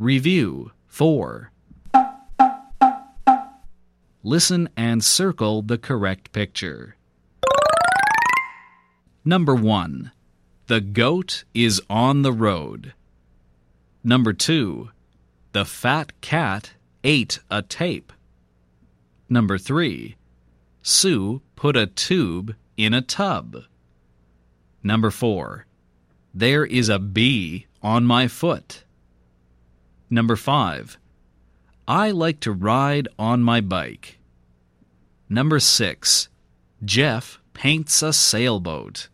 Review 4. Listen and circle the correct picture. Number 1. The goat is on the road. Number 2. The fat cat ate a tape. Number 3. Sue put a tube in a tub. Number 4. There is a bee on my foot. Number 5. I like to ride on my bike. Number 6. Jeff paints a sailboat.